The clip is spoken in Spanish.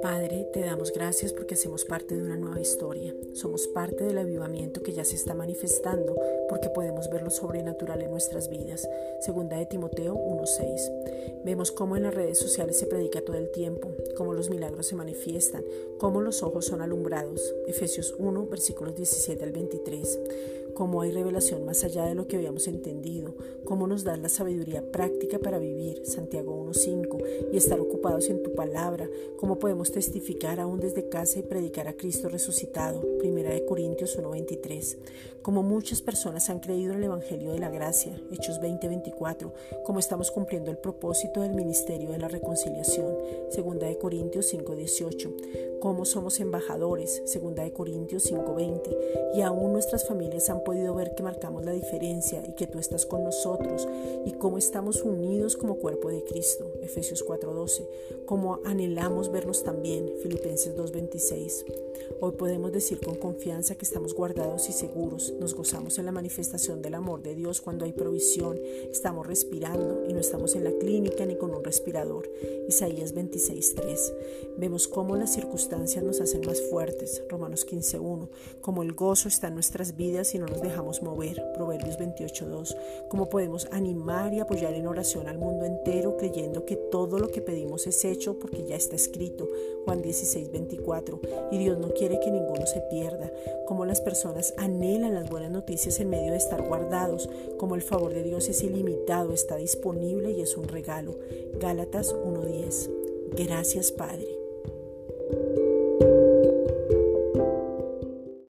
Padre, te damos gracias porque hacemos parte de una nueva historia. Somos parte del avivamiento que ya se está manifestando porque podemos ver lo sobrenatural en nuestras vidas. Segunda de Timoteo 1.6. Vemos cómo en las redes sociales se predica todo el tiempo, cómo los milagros se manifiestan, cómo los ojos son alumbrados. Efesios 1, versículos 17 al 23 cómo hay revelación más allá de lo que habíamos entendido, cómo nos das la sabiduría práctica para vivir, Santiago 1.5, y estar ocupados en tu palabra, cómo podemos testificar aún desde casa y predicar a Cristo resucitado, 1 Corintios 1.23, como muchas personas han creído en el Evangelio de la Gracia, Hechos 20.24, como estamos cumpliendo el propósito del ministerio de la reconciliación, 2 Corintios 5.18, cómo somos embajadores, 2 Corintios 5.20, y aún nuestras familias han podido ver que marcamos la diferencia y que tú estás con nosotros y cómo estamos unidos como cuerpo de Cristo, Efesios 4:12, cómo anhelamos vernos también, Filipenses 2:26. Hoy podemos decir con confianza que estamos guardados y seguros, nos gozamos en la manifestación del amor de Dios cuando hay provisión, estamos respirando y no estamos en la clínica ni con un respirador, Isaías 26:3. Vemos cómo las circunstancias nos hacen más fuertes, Romanos 15:1, como el gozo está en nuestras vidas y no nos dejamos mover, Proverbios 28.2, cómo podemos animar y apoyar en oración al mundo entero creyendo que todo lo que pedimos es hecho porque ya está escrito, Juan 16.24, y Dios no quiere que ninguno se pierda, como las personas anhelan las buenas noticias en medio de estar guardados, como el favor de Dios es ilimitado, está disponible y es un regalo, Gálatas 1.10. Gracias Padre.